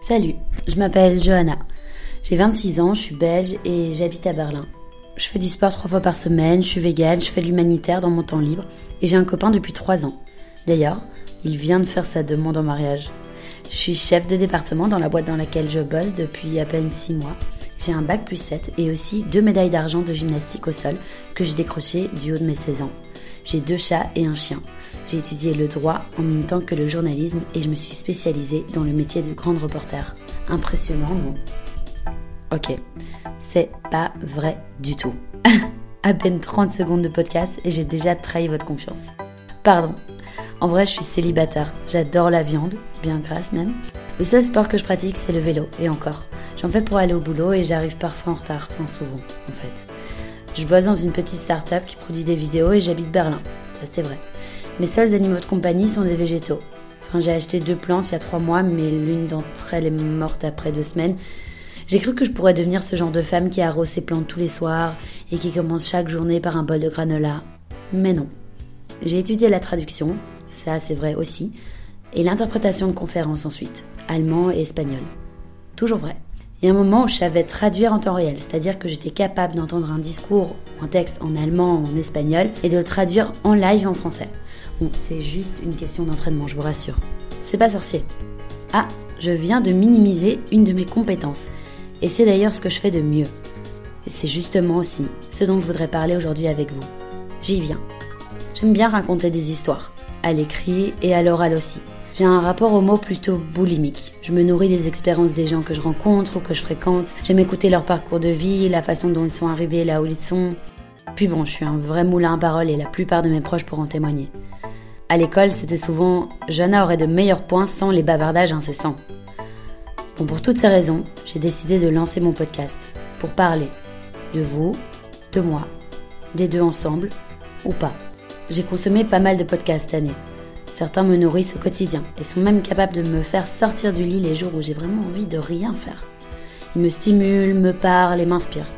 Salut, je m'appelle Johanna. J'ai 26 ans, je suis belge et j'habite à Berlin. Je fais du sport trois fois par semaine, je suis végane, je fais l'humanitaire dans mon temps libre et j'ai un copain depuis 3 ans. D'ailleurs, il vient de faire sa demande en mariage. Je suis chef de département dans la boîte dans laquelle je bosse depuis à peine 6 mois. J'ai un bac plus 7 et aussi deux médailles d'argent de gymnastique au sol que j'ai décroché du haut de mes 16 ans. J'ai deux chats et un chien. J'ai étudié le droit en même temps que le journalisme et je me suis spécialisée dans le métier de grande reporter. Impressionnant, non? Ok, c'est pas vrai du tout. à peine 30 secondes de podcast et j'ai déjà trahi votre confiance. Pardon. En vrai, je suis célibataire. J'adore la viande, bien grasse même. Le seul sport que je pratique, c'est le vélo, et encore. J'en fais pour aller au boulot et j'arrive parfois en retard, enfin souvent, en fait. Je bosse dans une petite start-up qui produit des vidéos et j'habite Berlin. Ça, c'était vrai. Mes seuls animaux de compagnie sont des végétaux. Enfin, j'ai acheté deux plantes il y a trois mois, mais l'une d'entre elles est morte après deux semaines. J'ai cru que je pourrais devenir ce genre de femme qui arrose ses plantes tous les soirs et qui commence chaque journée par un bol de granola. Mais non. J'ai étudié la traduction, ça c'est vrai aussi, et l'interprétation de conférences ensuite, allemand et espagnol. Toujours vrai. Il y a un moment où je savais traduire en temps réel, c'est-à-dire que j'étais capable d'entendre un discours ou un texte en allemand ou en espagnol et de le traduire en live en français. Bon, c'est juste une question d'entraînement, je vous rassure. C'est pas sorcier. Ah, je viens de minimiser une de mes compétences. Et c'est d'ailleurs ce que je fais de mieux. Et c'est justement aussi ce dont je voudrais parler aujourd'hui avec vous. J'y viens. J'aime bien raconter des histoires, à l'écrit et à l'oral aussi. J'ai un rapport aux mots plutôt boulimique. Je me nourris des expériences des gens que je rencontre ou que je fréquente. J'aime écouter leur parcours de vie, la façon dont ils sont arrivés là où ils sont. Puis bon, je suis un vrai moulin à parole et la plupart de mes proches pourront témoigner. À l'école, c'était souvent Johanna aurait de meilleurs points sans les bavardages incessants. Bon, pour toutes ces raisons, j'ai décidé de lancer mon podcast pour parler de vous, de moi, des deux ensemble ou pas. J'ai consommé pas mal de podcasts cette année. Certains me nourrissent au quotidien et sont même capables de me faire sortir du lit les jours où j'ai vraiment envie de rien faire. Ils me stimulent, me parlent et m'inspirent.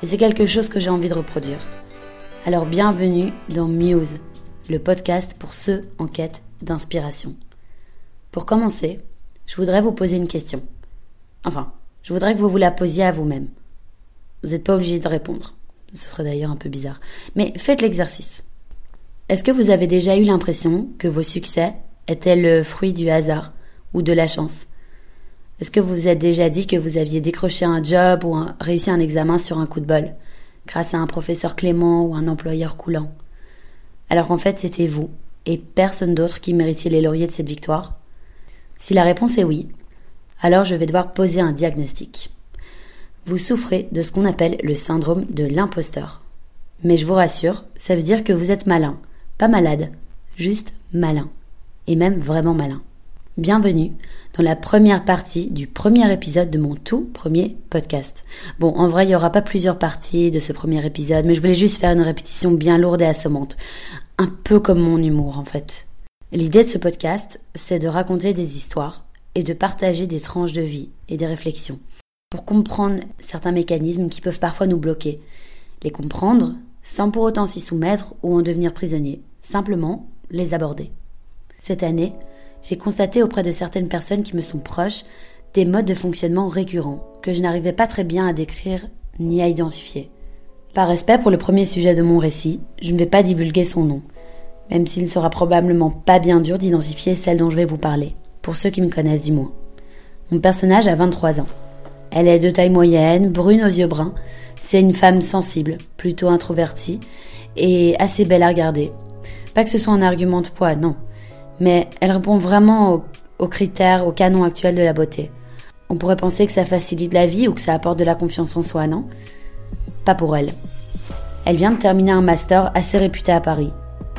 Et c'est quelque chose que j'ai envie de reproduire. Alors bienvenue dans Muse, le podcast pour ceux en quête d'inspiration. Pour commencer, je voudrais vous poser une question. Enfin, je voudrais que vous vous la posiez à vous-même. Vous n'êtes pas obligé de répondre. Ce serait d'ailleurs un peu bizarre. Mais faites l'exercice. Est-ce que vous avez déjà eu l'impression que vos succès étaient le fruit du hasard ou de la chance? Est-ce que vous vous êtes déjà dit que vous aviez décroché un job ou réussi un examen sur un coup de bol, grâce à un professeur clément ou un employeur coulant? Alors qu'en fait c'était vous et personne d'autre qui méritiez les lauriers de cette victoire? Si la réponse est oui, alors je vais devoir poser un diagnostic. Vous souffrez de ce qu'on appelle le syndrome de l'imposteur. Mais je vous rassure, ça veut dire que vous êtes malin pas malade, juste malin. Et même vraiment malin. Bienvenue dans la première partie du premier épisode de mon tout premier podcast. Bon, en vrai, il n'y aura pas plusieurs parties de ce premier épisode, mais je voulais juste faire une répétition bien lourde et assommante. Un peu comme mon humour, en fait. L'idée de ce podcast, c'est de raconter des histoires et de partager des tranches de vie et des réflexions pour comprendre certains mécanismes qui peuvent parfois nous bloquer. Les comprendre sans pour autant s'y soumettre ou en devenir prisonnier simplement les aborder. Cette année, j'ai constaté auprès de certaines personnes qui me sont proches des modes de fonctionnement récurrents que je n'arrivais pas très bien à décrire ni à identifier. Par respect pour le premier sujet de mon récit, je ne vais pas divulguer son nom, même s'il sera probablement pas bien dur d'identifier celle dont je vais vous parler, pour ceux qui me connaissent du moins. Mon personnage a 23 ans. Elle est de taille moyenne, brune aux yeux bruns. C'est une femme sensible, plutôt introvertie et assez belle à regarder, pas que ce soit un argument de poids, non. Mais elle répond vraiment aux, critères, aux canons actuels de la beauté. On pourrait penser que ça facilite la vie ou que ça apporte de la confiance en soi, non Pas pour elle. Elle vient de terminer un master assez réputé à Paris.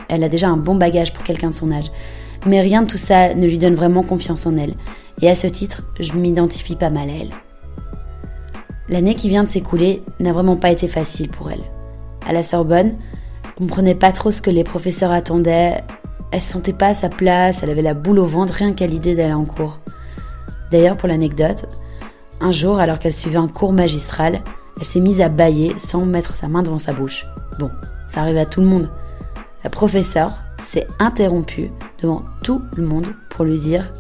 Elle a déjà un bon bagage pour quelqu'un de son âge. Mais rien de tout ça ne lui donne vraiment confiance en elle. Et à ce titre, je m'identifie pas mal à elle. L'année qui vient de s'écouler n'a vraiment pas été facile pour elle. À la Sorbonne, comprenait pas trop ce que les professeurs attendaient. Elle se sentait pas à sa place, elle avait la boule au ventre rien qu'à l'idée d'aller en cours. D'ailleurs, pour l'anecdote, un jour, alors qu'elle suivait un cours magistral, elle s'est mise à bailler sans mettre sa main devant sa bouche. Bon, ça arrive à tout le monde. La professeure s'est interrompue devant tout le monde pour lui dire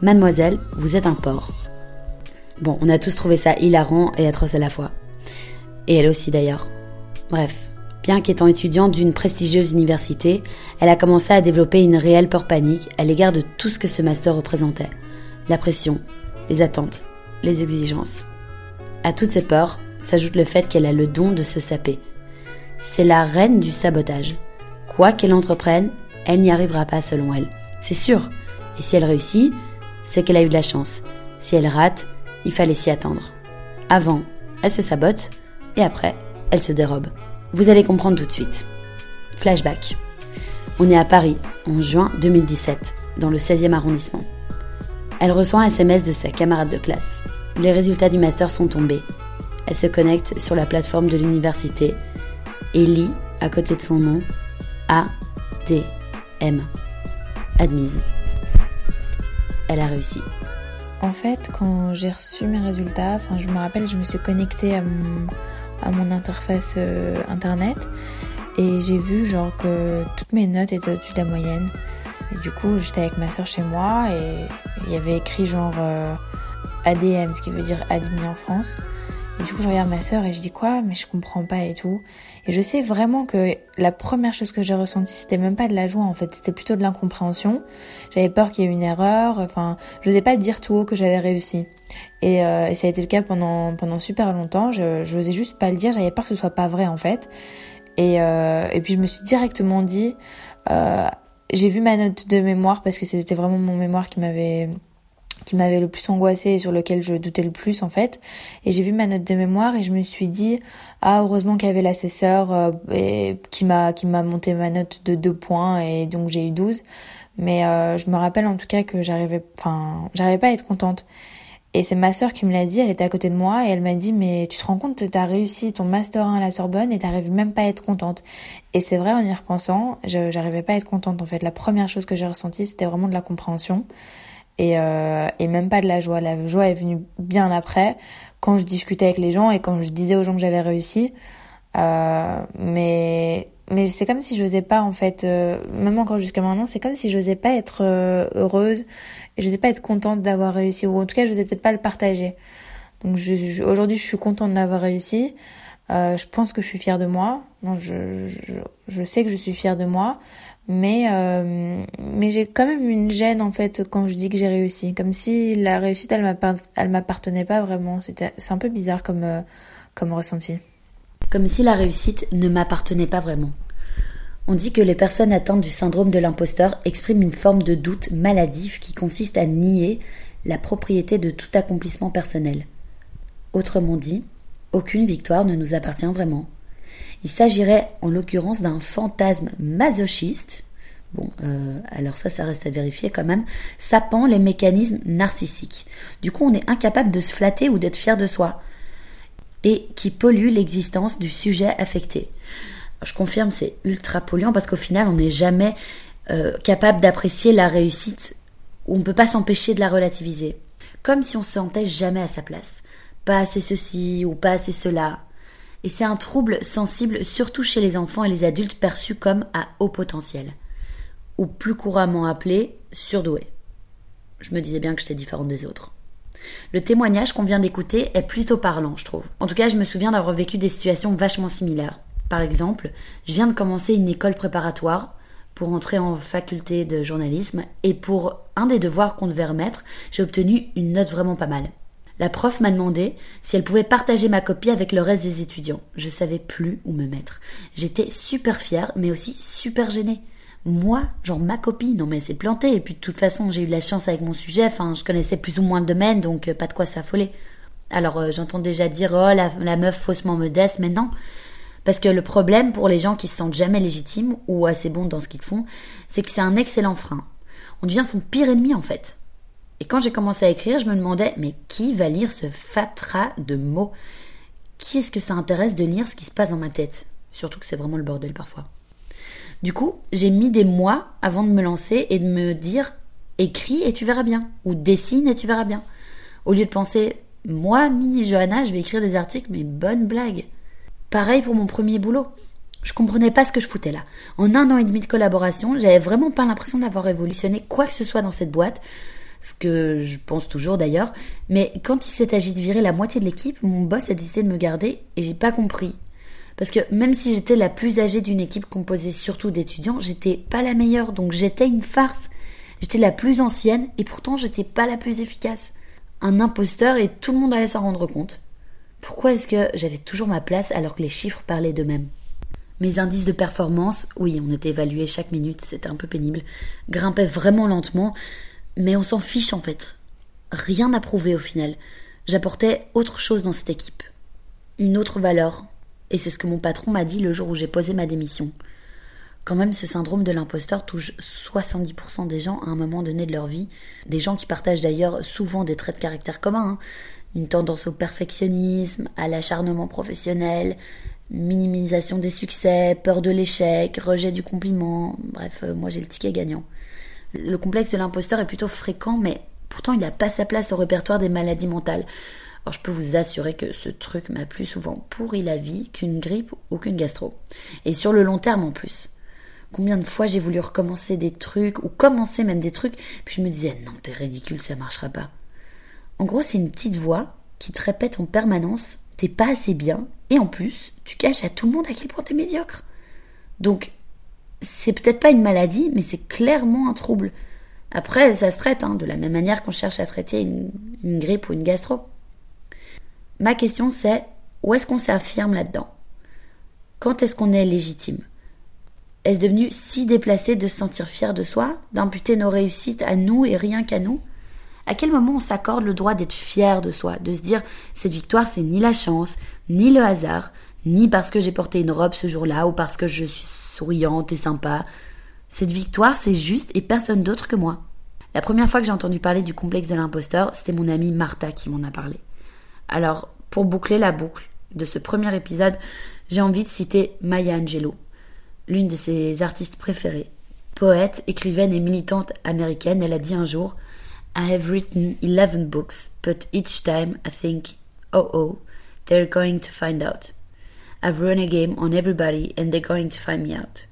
Mademoiselle, vous êtes un porc. Bon, on a tous trouvé ça hilarant et atroce à la fois. Et elle aussi d'ailleurs. Bref, bien qu'étant étudiante d'une prestigieuse université, elle a commencé à développer une réelle peur panique à l'égard de tout ce que ce master représentait. La pression, les attentes, les exigences. À toutes ces peurs s'ajoute le fait qu'elle a le don de se saper. C'est la reine du sabotage. Quoi qu'elle entreprenne, elle n'y arrivera pas selon elle. C'est sûr. Et si elle réussit, c'est qu'elle a eu de la chance. Si elle rate, il fallait s'y attendre. Avant, elle se sabote, et après, elle se dérobe. Vous allez comprendre tout de suite. Flashback. On est à Paris, en juin 2017, dans le 16e arrondissement. Elle reçoit un SMS de sa camarade de classe. Les résultats du master sont tombés. Elle se connecte sur la plateforme de l'université et lit, à côté de son nom, A, D, M. Admise. Elle a réussi. En fait, quand j'ai reçu mes résultats, enfin, je me rappelle, je me suis connectée à mon, interface euh, internet et j'ai vu genre que toutes mes notes étaient au-dessus de la moyenne. Du coup, j'étais avec ma soeur chez moi et il y avait écrit genre euh, ADM, ce qui veut dire admis en France. Et du coup, je regarde ma sœur et je dis quoi? Mais je comprends pas et tout. Et je sais vraiment que la première chose que j'ai ressentie, c'était même pas de la joie en fait, c'était plutôt de l'incompréhension. J'avais peur qu'il y ait une erreur. Enfin, je n'osais pas dire tout haut que j'avais réussi. Et, euh, et, ça a été le cas pendant pendant super longtemps. Je n'osais juste pas le dire. J'avais peur que ce soit pas vrai en fait. Et, euh, et puis je me suis directement dit. Euh, j'ai vu ma note de mémoire parce que c'était vraiment mon mémoire qui m'avait qui m'avait le plus angoissé et sur lequel je doutais le plus en fait. Et j'ai vu ma note de mémoire et je me suis dit ah heureusement qu'il y avait l'assesseur euh, qui m'a qui m'a monté ma note de 2 points et donc j'ai eu 12. Mais euh, je me rappelle en tout cas que j'arrivais enfin j'arrivais pas à être contente. Et c'est ma sœur qui me l'a dit, elle était à côté de moi et elle m'a dit mais tu te rends compte que tu as réussi ton master 1 à la Sorbonne et t'arrives même pas à être contente. Et c'est vrai en y repensant, j'arrivais pas à être contente en fait. La première chose que j'ai ressentie c'était vraiment de la compréhension et, euh, et même pas de la joie. La joie est venue bien après, quand je discutais avec les gens et quand je disais aux gens que j'avais réussi. Euh, mais mais c'est comme si j'osais pas en fait, euh, même encore jusqu'à maintenant, c'est comme si j'osais pas être euh, heureuse et j'osais pas être contente d'avoir réussi ou en tout cas j'osais peut-être pas le partager. Donc aujourd'hui je suis contente d'avoir réussi. Euh, je pense que je suis fière de moi. Non, je, je, je sais que je suis fière de moi mais euh, mais j'ai quand même une gêne en fait quand je dis que j'ai réussi. Comme si la réussite elle m'appartenait pas vraiment. C'est un peu bizarre comme euh, comme ressenti. Comme si la réussite ne m'appartenait pas vraiment. On dit que les personnes atteintes du syndrome de l'imposteur expriment une forme de doute maladif qui consiste à nier la propriété de tout accomplissement personnel. Autrement dit aucune victoire ne nous appartient vraiment il s'agirait en l'occurrence d'un fantasme masochiste, bon, euh, alors ça, ça reste à vérifier quand même, sapant les mécanismes narcissiques. Du coup, on est incapable de se flatter ou d'être fier de soi, et qui pollue l'existence du sujet affecté. Je confirme, c'est ultra polluant parce qu'au final, on n'est jamais euh, capable d'apprécier la réussite, on ne peut pas s'empêcher de la relativiser. Comme si on se sentait jamais à sa place. Pas assez ceci ou pas assez cela et c'est un trouble sensible surtout chez les enfants et les adultes perçus comme à haut potentiel, ou plus couramment appelés surdoués. Je me disais bien que j'étais différente des autres. Le témoignage qu'on vient d'écouter est plutôt parlant, je trouve. En tout cas, je me souviens d'avoir vécu des situations vachement similaires. Par exemple, je viens de commencer une école préparatoire pour entrer en faculté de journalisme et pour un des devoirs qu'on devait remettre, j'ai obtenu une note vraiment pas mal. La prof m'a demandé si elle pouvait partager ma copie avec le reste des étudiants. Je savais plus où me mettre. J'étais super fière, mais aussi super gênée. Moi, genre ma copie, non mais c'est planté. Et puis de toute façon, j'ai eu de la chance avec mon sujet. Enfin, je connaissais plus ou moins le domaine, donc euh, pas de quoi s'affoler. Alors euh, j'entends déjà dire oh la, meuf faussement modeste, mais non. Parce que le problème pour les gens qui se sentent jamais légitimes ou assez bons dans ce qu'ils font, c'est que c'est un excellent frein. On devient son pire ennemi en fait. Et quand j'ai commencé à écrire, je me demandais, mais qui va lire ce fatras de mots? Qui est-ce que ça intéresse de lire ce qui se passe dans ma tête? Surtout que c'est vraiment le bordel parfois. Du coup, j'ai mis des mois avant de me lancer et de me dire, écris et tu verras bien, ou dessine et tu verras bien. Au lieu de penser, moi, mini Johanna, je vais écrire des articles, mais bonne blague. Pareil pour mon premier boulot. Je comprenais pas ce que je foutais là. En un an et demi de collaboration, j'avais vraiment pas l'impression d'avoir révolutionné quoi que ce soit dans cette boîte ce que je pense toujours d'ailleurs, mais quand il s'est agi de virer la moitié de l'équipe, mon boss a décidé de me garder et j'ai pas compris. Parce que même si j'étais la plus âgée d'une équipe composée surtout d'étudiants, j'étais pas la meilleure, donc j'étais une farce. J'étais la plus ancienne et pourtant j'étais pas la plus efficace. Un imposteur et tout le monde allait s'en rendre compte. Pourquoi est-ce que j'avais toujours ma place alors que les chiffres parlaient d'eux-mêmes? Mes indices de performance, oui, on était évalués chaque minute, c'était un peu pénible, grimpaient vraiment lentement, mais on s'en fiche en fait. Rien à prouver au final. J'apportais autre chose dans cette équipe. Une autre valeur. Et c'est ce que mon patron m'a dit le jour où j'ai posé ma démission. Quand même, ce syndrome de l'imposteur touche 70% des gens à un moment donné de leur vie. Des gens qui partagent d'ailleurs souvent des traits de caractère communs. Hein. Une tendance au perfectionnisme, à l'acharnement professionnel, minimisation des succès, peur de l'échec, rejet du compliment. Bref, euh, moi j'ai le ticket gagnant. Le complexe de l'imposteur est plutôt fréquent, mais pourtant il n'a pas sa place au répertoire des maladies mentales. Alors je peux vous assurer que ce truc m'a plus souvent pourri la vie qu'une grippe ou qu'une gastro. Et sur le long terme en plus. Combien de fois j'ai voulu recommencer des trucs, ou commencer même des trucs, puis je me disais non, t'es ridicule, ça marchera pas. En gros, c'est une petite voix qui te répète en permanence t'es pas assez bien, et en plus, tu caches à tout le monde à quel point t'es médiocre. Donc, c'est peut-être pas une maladie, mais c'est clairement un trouble. Après, ça se traite, hein, de la même manière qu'on cherche à traiter une, une grippe ou une gastro. Ma question c'est, où est-ce qu'on s'affirme là-dedans? Quand est-ce qu'on est légitime? Est-ce devenu si déplacé de se sentir fier de soi, d'imputer nos réussites à nous et rien qu'à nous? À quel moment on s'accorde le droit d'être fier de soi, de se dire cette victoire c'est ni la chance, ni le hasard, ni parce que j'ai porté une robe ce jour-là ou parce que je suis souriante et sympa. Cette victoire, c'est juste et personne d'autre que moi. La première fois que j'ai entendu parler du complexe de l'imposteur, c'était mon amie Martha qui m'en a parlé. Alors, pour boucler la boucle de ce premier épisode, j'ai envie de citer Maya Angelou, l'une de ses artistes préférées. Poète, écrivaine et militante américaine, elle a dit un jour I have written 11 books, but each time I think, oh oh, they're going to find out. I've run a game on everybody and they're going to find me out.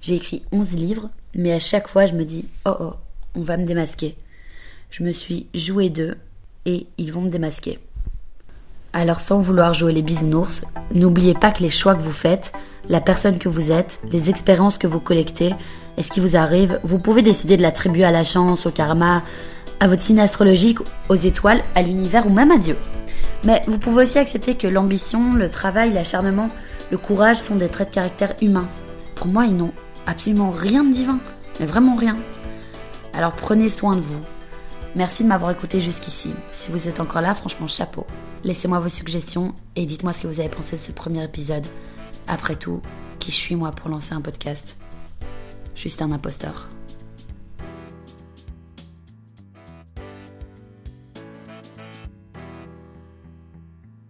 J'ai écrit 11 livres, mais à chaque fois je me dis oh oh, on va me démasquer. Je me suis joué d'eux et ils vont me démasquer. Alors sans vouloir jouer les bisounours, n'oubliez pas que les choix que vous faites, la personne que vous êtes, les expériences que vous collectez et ce qui vous arrive, vous pouvez décider de l'attribuer à la chance, au karma, à votre signe astrologique, aux étoiles, à l'univers ou même à Dieu. Mais vous pouvez aussi accepter que l'ambition, le travail, l'acharnement, le courage sont des traits de caractère humains. Pour moi, ils n'ont absolument rien de divin, mais vraiment rien. Alors prenez soin de vous. Merci de m'avoir écouté jusqu'ici. Si vous êtes encore là, franchement, chapeau. Laissez-moi vos suggestions et dites-moi ce que vous avez pensé de ce premier épisode. Après tout, qui suis moi pour lancer un podcast? Juste un imposteur.